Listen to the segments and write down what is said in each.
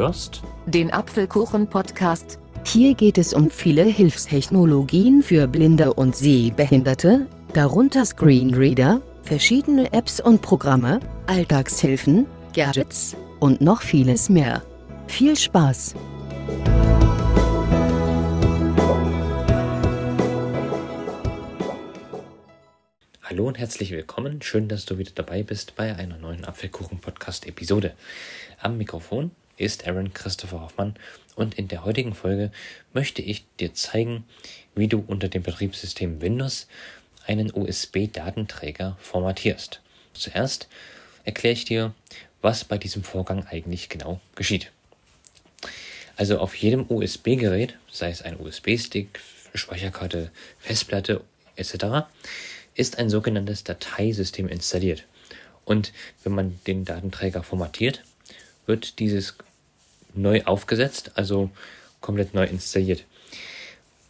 hörst den Apfelkuchen-Podcast. Hier geht es um viele Hilfstechnologien für Blinde und Sehbehinderte, darunter Screenreader, verschiedene Apps und Programme, Alltagshilfen, Gadgets und noch vieles mehr. Viel Spaß! Hallo und herzlich willkommen. Schön, dass du wieder dabei bist bei einer neuen Apfelkuchen-Podcast-Episode. Am Mikrofon ist Aaron Christopher Hoffmann und in der heutigen Folge möchte ich dir zeigen, wie du unter dem Betriebssystem Windows einen USB-Datenträger formatierst. Zuerst erkläre ich dir, was bei diesem Vorgang eigentlich genau geschieht. Also auf jedem USB-Gerät, sei es ein USB-Stick, Speicherkarte, Festplatte etc., ist ein sogenanntes Dateisystem installiert. Und wenn man den Datenträger formatiert, wird dieses neu aufgesetzt, also komplett neu installiert.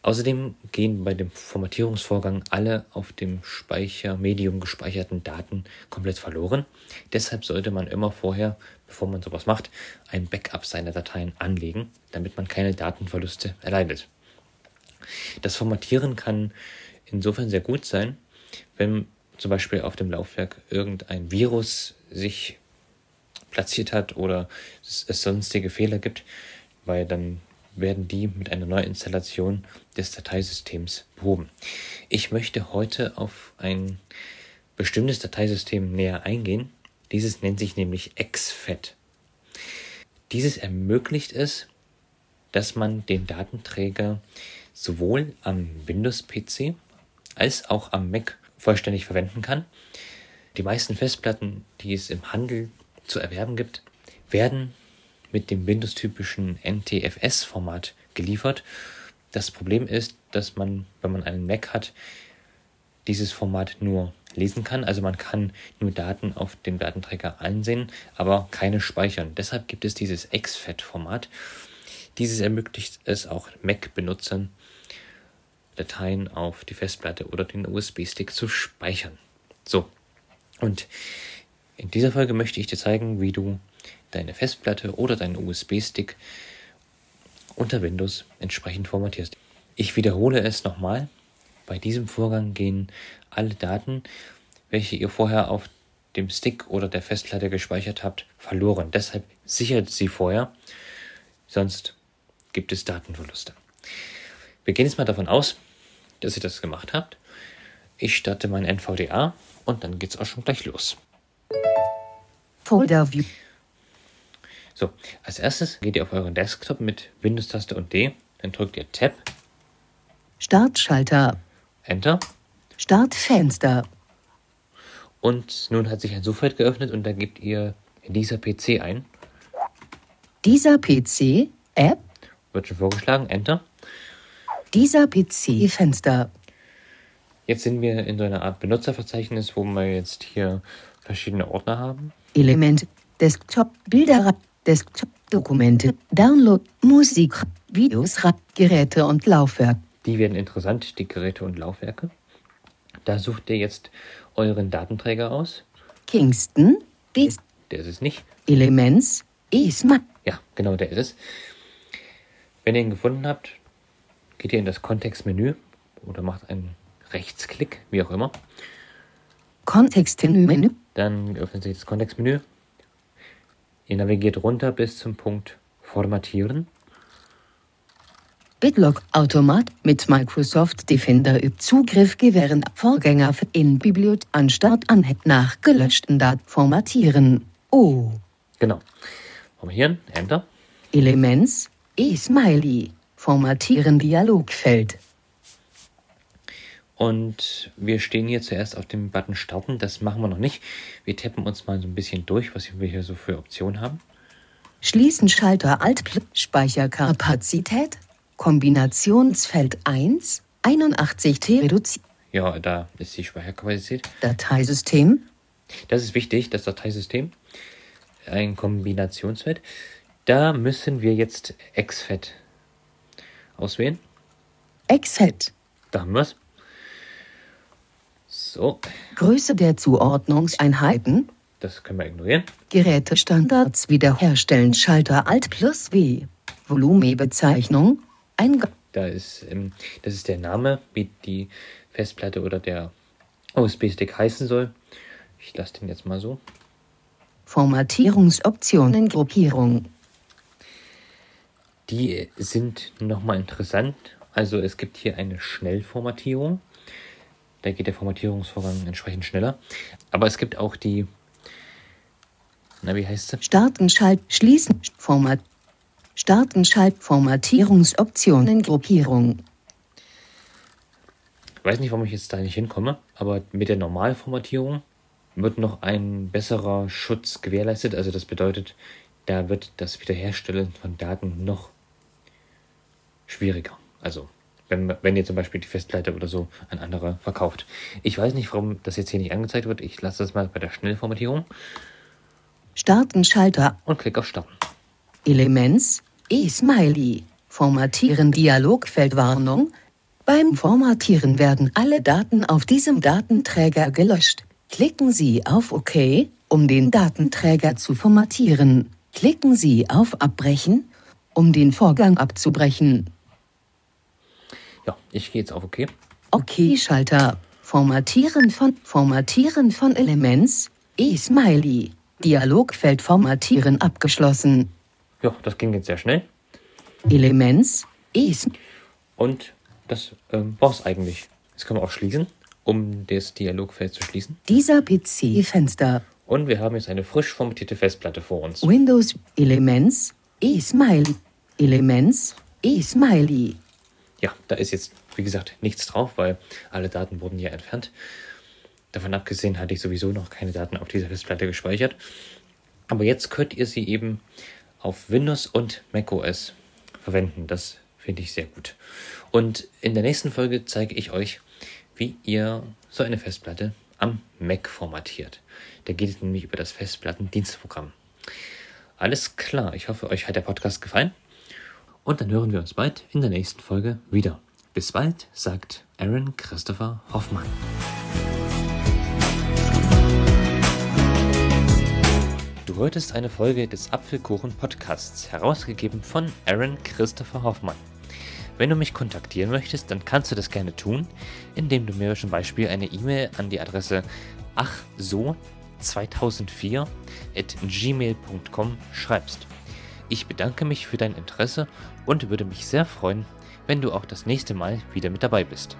Außerdem gehen bei dem Formatierungsvorgang alle auf dem Speichermedium gespeicherten Daten komplett verloren. Deshalb sollte man immer vorher, bevor man sowas macht, ein Backup seiner Dateien anlegen, damit man keine Datenverluste erleidet. Das Formatieren kann insofern sehr gut sein, wenn zum Beispiel auf dem Laufwerk irgendein Virus sich platziert hat oder es, es sonstige Fehler gibt, weil dann werden die mit einer Neuinstallation des Dateisystems behoben. Ich möchte heute auf ein bestimmtes Dateisystem näher eingehen. Dieses nennt sich nämlich XFAT. Dieses ermöglicht es, dass man den Datenträger sowohl am Windows-PC als auch am Mac vollständig verwenden kann. Die meisten Festplatten, die es im Handel zu erwerben gibt, werden mit dem Windows-typischen NTFS-Format geliefert. Das Problem ist, dass man, wenn man einen Mac hat, dieses Format nur lesen kann. Also man kann nur Daten auf dem Datenträger einsehen, aber keine speichern. Deshalb gibt es dieses XFAT-Format. Dieses ermöglicht es auch Mac-Benutzern, Dateien auf die Festplatte oder den USB-Stick zu speichern. So, und in dieser Folge möchte ich dir zeigen, wie du deine Festplatte oder deinen USB-Stick unter Windows entsprechend formatierst. Ich wiederhole es nochmal. Bei diesem Vorgang gehen alle Daten, welche ihr vorher auf dem Stick oder der Festplatte gespeichert habt, verloren. Deshalb sichert sie vorher, sonst gibt es Datenverluste. Wir gehen jetzt mal davon aus, dass ihr das gemacht habt. Ich starte mein NVDA und dann geht es auch schon gleich los. Folder View. So, als erstes geht ihr auf euren Desktop mit Windows-Taste und D, dann drückt ihr Tab, Startschalter. Enter Startfenster. und nun hat sich ein Suchfeld geöffnet und da gebt ihr dieser PC ein, Dieser PC. App. wird schon vorgeschlagen, Enter. Dieser PC. Fenster. Jetzt sind wir in so einer Art Benutzerverzeichnis, wo wir jetzt hier verschiedene Ordner haben. Element. Desktop. Bilder. Desktop. Dokumente. Download. Musik. Videos. Geräte und Laufwerk. Die werden interessant, die Geräte und Laufwerke. Da sucht ihr jetzt euren Datenträger aus. Kingston. Des Der ist es nicht. Elements. ESMA. Ja, genau, der ist es. Wenn ihr ihn gefunden habt, geht ihr in das Kontextmenü oder macht einen Rechtsklick, wie auch immer. Kontextmenü. Dann öffnet sich das Kontextmenü. Ihr navigiert runter bis zum Punkt Formatieren. BitLock Automat mit Microsoft Defender übt Zugriff gewähren Vorgänger in Bibliothek an Start an nach gelöschten Daten formatieren. Oh. Genau. Formatieren, Enter. Elements E-Smiley formatieren Dialogfeld. Und wir stehen hier zuerst auf dem Button Starten. Das machen wir noch nicht. Wir tappen uns mal so ein bisschen durch, was wir hier so für Optionen haben. Schließen Schalter Alt Speicherkapazität Kombinationsfeld 1 81 T reduziert Ja, da ist die Speicherkapazität. Dateisystem Das ist wichtig, das Dateisystem. Ein Kombinationsfeld. Da müssen wir jetzt XFAT auswählen. Exfeld Da haben wir es. So, Größe der Zuordnungseinheiten das können wir ignorieren. Gerätestandards wiederherstellen Schalter Alt plus W. Volumebezeichnung. Einge Da ist, ähm, das ist der Name, wie die Festplatte oder der USB-Stick heißen soll. Ich lasse den jetzt mal so. Formatierungsoptionen Gruppierung. Die sind nochmal interessant. Also es gibt hier eine Schnellformatierung. Da geht der Formatierungsvorgang entsprechend schneller. Aber es gibt auch die, na wie heißt sie? Starten, Schalt, Schließen, Format. Starten, Schalt, Formatierungsoptionen Gruppierung. Ich weiß nicht, warum ich jetzt da nicht hinkomme, aber mit der Normalformatierung wird noch ein besserer Schutz gewährleistet. Also das bedeutet, da wird das Wiederherstellen von Daten noch schwieriger. Also wenn, wenn ihr zum Beispiel die Festplatte oder so an andere verkauft. Ich weiß nicht, warum das jetzt hier nicht angezeigt wird. Ich lasse das mal bei der Schnellformatierung Starten, Schalter, und klicke auf Starten. Elements, E-Smiley. Formatieren Dialogfeldwarnung. Beim Formatieren werden alle Daten auf diesem Datenträger gelöscht. Klicken Sie auf OK, um den Datenträger zu formatieren. Klicken Sie auf Abbrechen, um den Vorgang abzubrechen. Ja, ich gehe jetzt auf OK. OK-Schalter. Formatieren von Formatieren von Elements. E-Smiley. Dialogfeld formatieren abgeschlossen. Ja, das ging jetzt sehr schnell. Elements. E-S Und das ähm, war es eigentlich. Jetzt können wir auch schließen, um das Dialogfeld zu schließen. Dieser PC-Fenster. Und wir haben jetzt eine frisch formatierte Festplatte vor uns. Windows Elements. E-Smiley. Elements. E-Smiley. Ja, da ist jetzt, wie gesagt, nichts drauf, weil alle Daten wurden ja entfernt. Davon abgesehen hatte ich sowieso noch keine Daten auf dieser Festplatte gespeichert. Aber jetzt könnt ihr sie eben auf Windows und macOS verwenden. Das finde ich sehr gut. Und in der nächsten Folge zeige ich euch, wie ihr so eine Festplatte am Mac formatiert. Da geht es nämlich über das Festplattendienstprogramm. Alles klar, ich hoffe, euch hat der Podcast gefallen. Und dann hören wir uns bald in der nächsten Folge wieder. Bis bald, sagt Aaron Christopher Hoffmann. Du hörtest eine Folge des Apfelkuchen Podcasts, herausgegeben von Aaron Christopher Hoffmann. Wenn du mich kontaktieren möchtest, dann kannst du das gerne tun, indem du mir zum Beispiel eine E-Mail an die Adresse achso2004 at gmail.com schreibst. Ich bedanke mich für dein Interesse und würde mich sehr freuen, wenn du auch das nächste Mal wieder mit dabei bist.